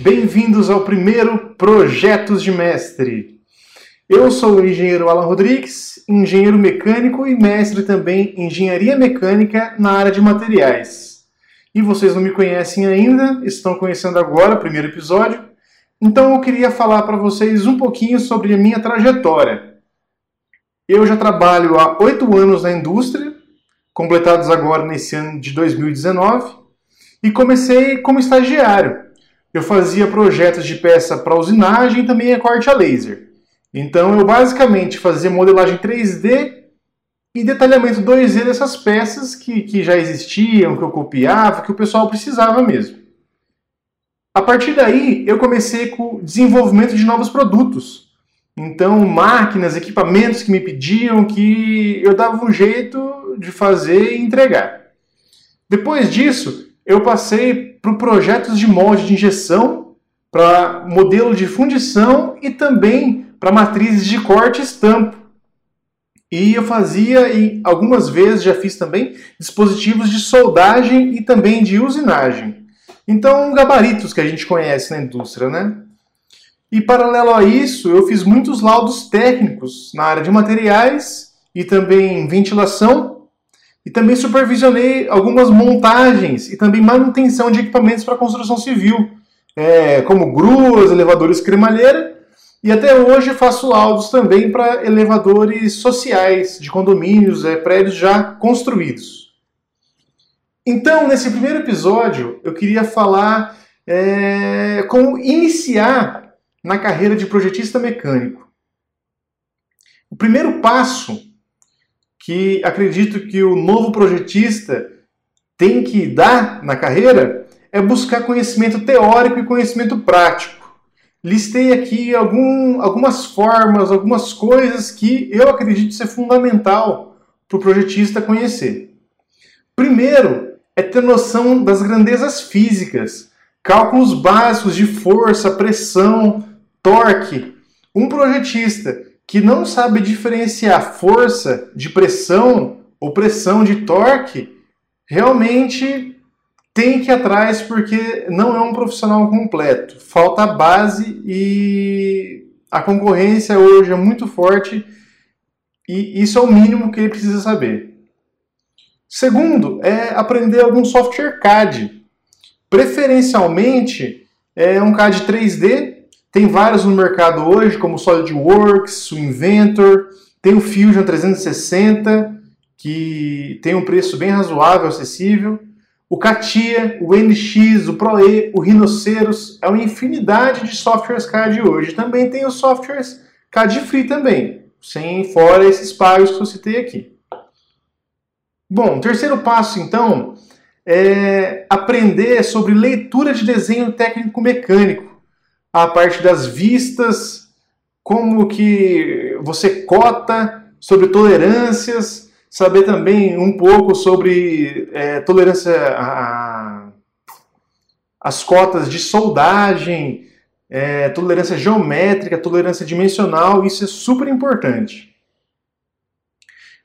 Bem-vindos ao primeiro Projetos de Mestre. Eu sou o engenheiro Alan Rodrigues, engenheiro mecânico e mestre também em engenharia mecânica na área de materiais. E vocês não me conhecem ainda, estão conhecendo agora o primeiro episódio, então eu queria falar para vocês um pouquinho sobre a minha trajetória. Eu já trabalho há oito anos na indústria, completados agora nesse ano de 2019, e comecei como estagiário. Eu fazia projetos de peça para usinagem e também a corte a laser. Então eu basicamente fazia modelagem 3D e detalhamento 2D dessas peças que, que já existiam, que eu copiava, que o pessoal precisava mesmo. A partir daí, eu comecei com o desenvolvimento de novos produtos. Então, máquinas, equipamentos que me pediam que eu dava um jeito de fazer e entregar. Depois disso, eu passei para projetos de molde de injeção, para modelo de fundição e também para matrizes de corte e estampo. E eu fazia, e algumas vezes já fiz também, dispositivos de soldagem e também de usinagem. Então, gabaritos que a gente conhece na indústria, né? E paralelo a isso, eu fiz muitos laudos técnicos na área de materiais e também ventilação. E também supervisionei algumas montagens e também manutenção de equipamentos para construção civil, é, como gruas, elevadores cremalheira. E até hoje faço laudos também para elevadores sociais de condomínios, é, prédios já construídos. Então, nesse primeiro episódio, eu queria falar é, como iniciar na carreira de projetista mecânico. O primeiro passo que acredito que o novo projetista tem que dar na carreira é buscar conhecimento teórico e conhecimento prático. Listei aqui algum, algumas formas, algumas coisas que eu acredito ser fundamental para o projetista conhecer. Primeiro é ter noção das grandezas físicas, cálculos básicos de força, pressão, torque. Um projetista que não sabe diferenciar força de pressão ou pressão de torque, realmente tem que ir atrás porque não é um profissional completo. Falta a base e a concorrência hoje é muito forte e isso é o mínimo que ele precisa saber. Segundo, é aprender algum software CAD. Preferencialmente, é um CAD 3D tem vários no mercado hoje, como o SolidWorks, o Inventor, tem o Fusion 360, que tem um preço bem razoável, acessível. O CATIA, o NX, o ProE, o Rhinoceros, é uma infinidade de softwares CAD hoje. Também tem os softwares CAD Free também, sem fora esses pagos que eu citei aqui. Bom, terceiro passo então é aprender sobre leitura de desenho técnico mecânico a parte das vistas, como que você cota sobre tolerâncias, saber também um pouco sobre é, tolerância a, as cotas de soldagem, é, tolerância geométrica, tolerância dimensional, isso é super importante.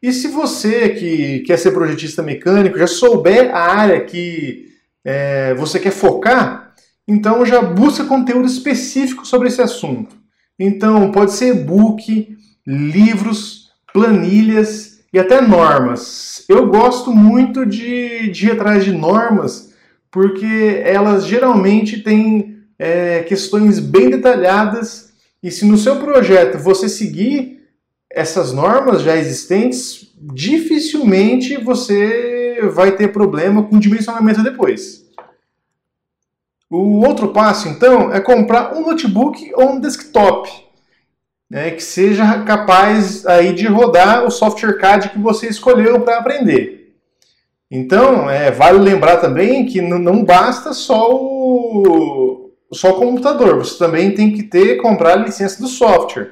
E se você que quer ser projetista mecânico já souber a área que é, você quer focar, então já busca conteúdo específico sobre esse assunto. Então pode ser e-book, livros, planilhas e até normas. Eu gosto muito de, de ir atrás de normas porque elas geralmente têm é, questões bem detalhadas e se no seu projeto você seguir essas normas já existentes, dificilmente você vai ter problema com dimensionamento depois. O outro passo, então, é comprar um notebook ou um desktop né, que seja capaz aí de rodar o software CAD que você escolheu para aprender. Então, é, vale lembrar também que não basta só o, só o computador, você também tem que ter comprar a licença do software.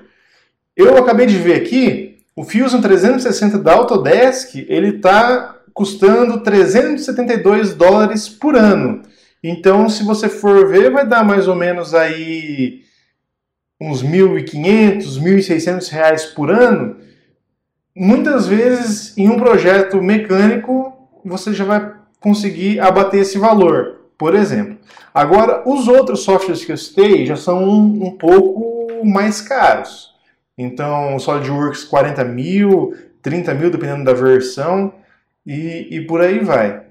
Eu acabei de ver aqui, o Fusion 360 da Autodesk, ele está custando 372 dólares por ano. Então, se você for ver, vai dar mais ou menos aí uns 1.500, 1.600 reais por ano. Muitas vezes, em um projeto mecânico, você já vai conseguir abater esse valor. por exemplo. Agora, os outros softwares que eu citei já são um, um pouco mais caros. Então, SolidWorks 40 mil, 30 mil, dependendo da versão, e, e por aí vai.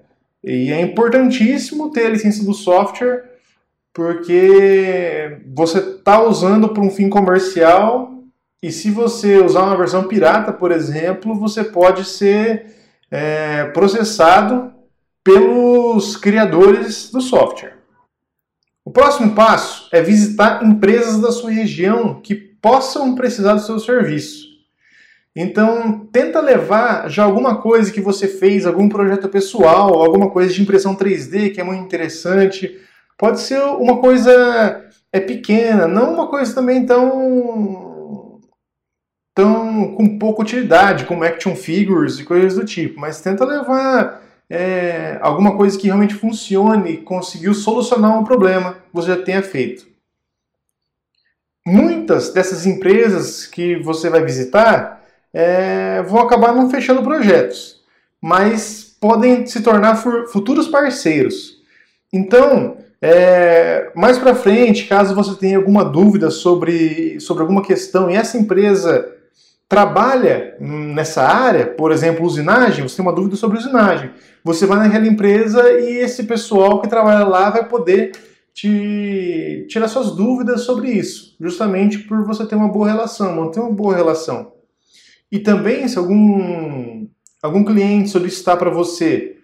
E é importantíssimo ter a licença do software, porque você está usando para um fim comercial, e se você usar uma versão pirata, por exemplo, você pode ser é, processado pelos criadores do software. O próximo passo é visitar empresas da sua região que possam precisar do seu serviço. Então, tenta levar já alguma coisa que você fez, algum projeto pessoal, alguma coisa de impressão 3D que é muito interessante. Pode ser uma coisa é pequena, não uma coisa também tão tão com pouca utilidade, como action figures e coisas do tipo, mas tenta levar é, alguma coisa que realmente funcione, conseguiu solucionar um problema que você já tenha feito. Muitas dessas empresas que você vai visitar é, vão acabar não fechando projetos, mas podem se tornar futuros parceiros. Então, é, mais para frente, caso você tenha alguma dúvida sobre, sobre alguma questão e essa empresa trabalha nessa área, por exemplo, usinagem, você tem uma dúvida sobre usinagem. Você vai naquela empresa e esse pessoal que trabalha lá vai poder te tirar suas dúvidas sobre isso, justamente por você ter uma boa relação, manter uma boa relação. E também, se algum, algum cliente solicitar para você,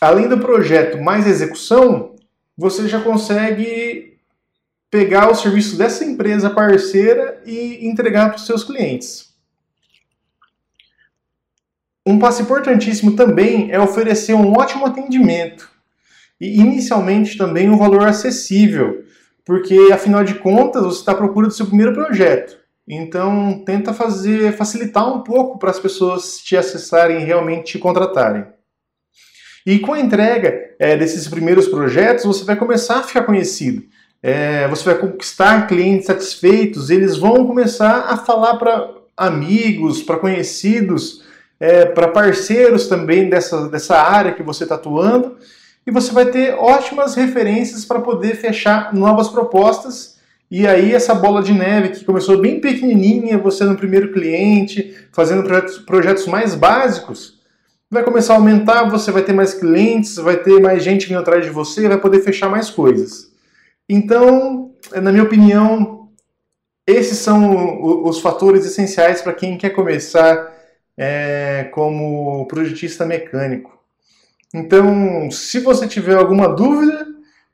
além do projeto mais execução, você já consegue pegar o serviço dessa empresa parceira e entregar para os seus clientes. Um passo importantíssimo também é oferecer um ótimo atendimento e inicialmente também um valor acessível, porque afinal de contas você está à procura do seu primeiro projeto. Então tenta fazer facilitar um pouco para as pessoas te acessarem e realmente te contratarem. E com a entrega é, desses primeiros projetos, você vai começar a ficar conhecido. É, você vai conquistar clientes satisfeitos, eles vão começar a falar para amigos, para conhecidos, é, para parceiros também dessa, dessa área que você está atuando, e você vai ter ótimas referências para poder fechar novas propostas. E aí essa bola de neve que começou bem pequenininha, você no primeiro cliente, fazendo projetos, mais básicos, vai começar a aumentar, você vai ter mais clientes, vai ter mais gente vindo atrás de você, vai poder fechar mais coisas. Então, na minha opinião, esses são os fatores essenciais para quem quer começar é, como projetista mecânico. Então, se você tiver alguma dúvida,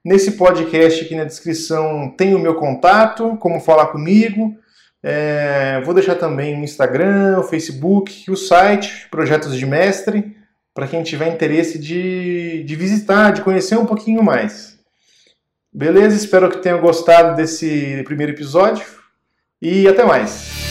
nesse podcast aqui na descrição tem o meu contato, como falar comigo. É, vou deixar também o Instagram, o Facebook, o site, Projetos de Mestre, para quem tiver interesse de, de visitar, de conhecer um pouquinho mais. Beleza? Espero que tenham gostado desse primeiro episódio e até mais.